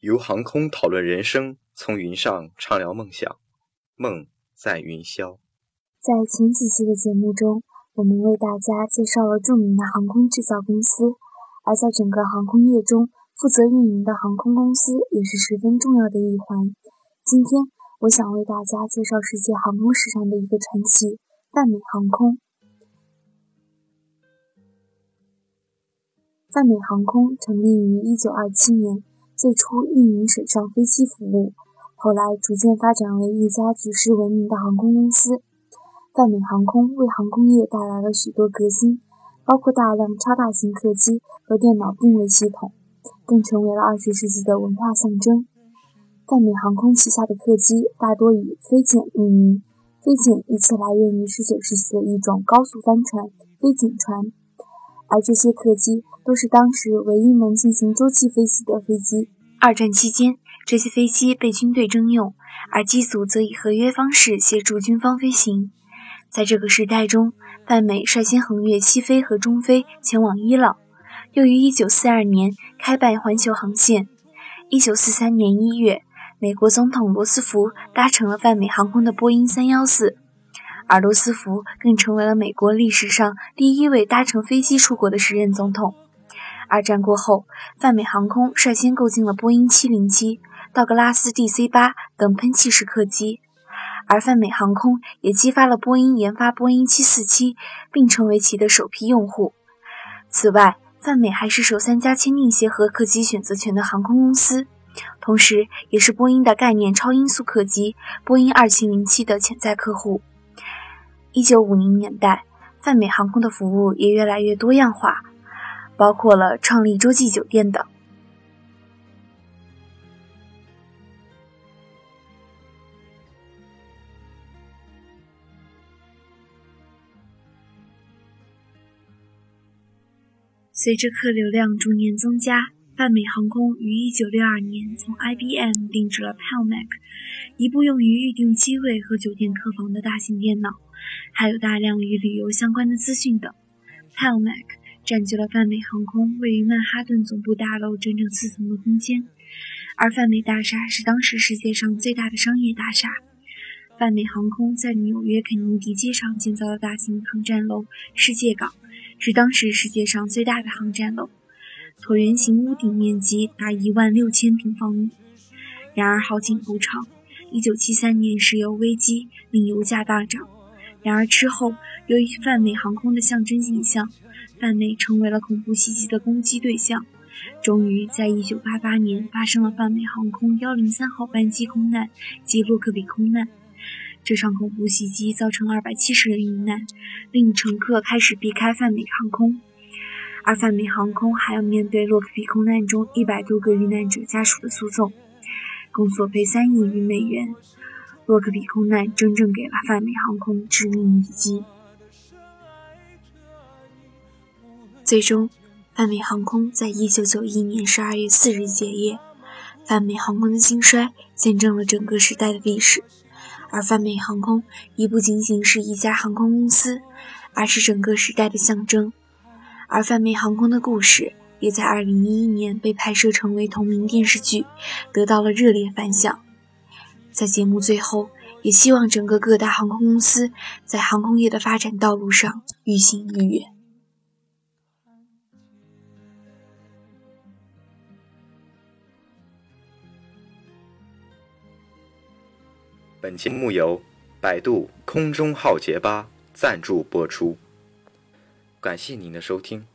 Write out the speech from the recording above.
由航空讨论人生，从云上畅聊梦想，梦在云霄。在前几期的节目中，我们为大家介绍了著名的航空制造公司，而在整个航空业中，负责运营的航空公司也是十分重要的一环。今天，我想为大家介绍世界航空史上的一个传奇——泛美航空。泛美航空成立于1927年，最初运营水上飞机服务，后来逐渐发展为一家举世闻名的航空公司。泛美航空为航空业带来了许多革新，包括大量超大型客机和电脑定位系统，更成为了20世纪的文化象征。泛美航空旗下的客机大多以飞简命名，飞简一词来源于19世纪的一种高速帆船——飞简船。而这些客机都是当时唯一能进行洲际飞行的飞机。二战期间，这些飞机被军队征用，而机组则以合约方式协助军方飞行。在这个时代中，泛美率先横越西非和中非，前往伊朗，又于1942年开办环球航线。1943年1月，美国总统罗斯福搭乘了泛美航空的波音314。而罗斯福更成为了美国历史上第一位搭乘飞机出国的时任总统。二战过后，泛美航空率先购进了波音707、道格拉斯 DC-8 等喷气式客机，而泛美航空也激发了波音研发波音747，并成为其的首批用户。此外，泛美还是首三家签订协和客机选择权的航空公司，同时也是波音的概念超音速客机波音2707的潜在客户。一九五零年代，泛美航空的服务也越来越多样化，包括了创立洲际酒店等。随着客流量逐年增加，泛美航空于一九六二年从 IBM 定制了 PALMac，一部用于预订机位和酒店客房的大型电脑。还有大量与旅游相关的资讯等。PALMac 占据了泛美航空位于曼哈顿总部大楼整整四层的空间，而泛美大厦是当时世界上最大的商业大厦。泛美航空在纽约肯尼迪机场建造的大型航站楼——世界港，是当时世界上最大的航站楼，椭圆形屋顶面积达一万六千平方米。然而好景不长，一九七三年石油危机令油价大涨。然而之后，由于泛美航空的象征形象，泛美成为了恐怖袭击的攻击对象。终于，在1988年发生了泛美航空103号班机空难及洛克比空难。这场恐怖袭击造成270人遇难，令乘客开始避开泛美航空。而泛美航空还要面对洛克比空难中100多个遇难者家属的诉讼，共索赔3亿余美元。洛克比空难真正给了泛美航空致命一击。最终，泛美航空在一九九一年十二月四日结业。泛美航空的兴衰见证了整个时代的历史，而泛美航空已不仅仅是一家航空公司，而是整个时代的象征。而泛美航空的故事也在二零一一年被拍摄成为同名电视剧，得到了热烈反响。在节目最后，也希望整个各大航空公司在航空业的发展道路上愈行愈远。本节目由百度空中浩劫吧赞助播出，感谢您的收听。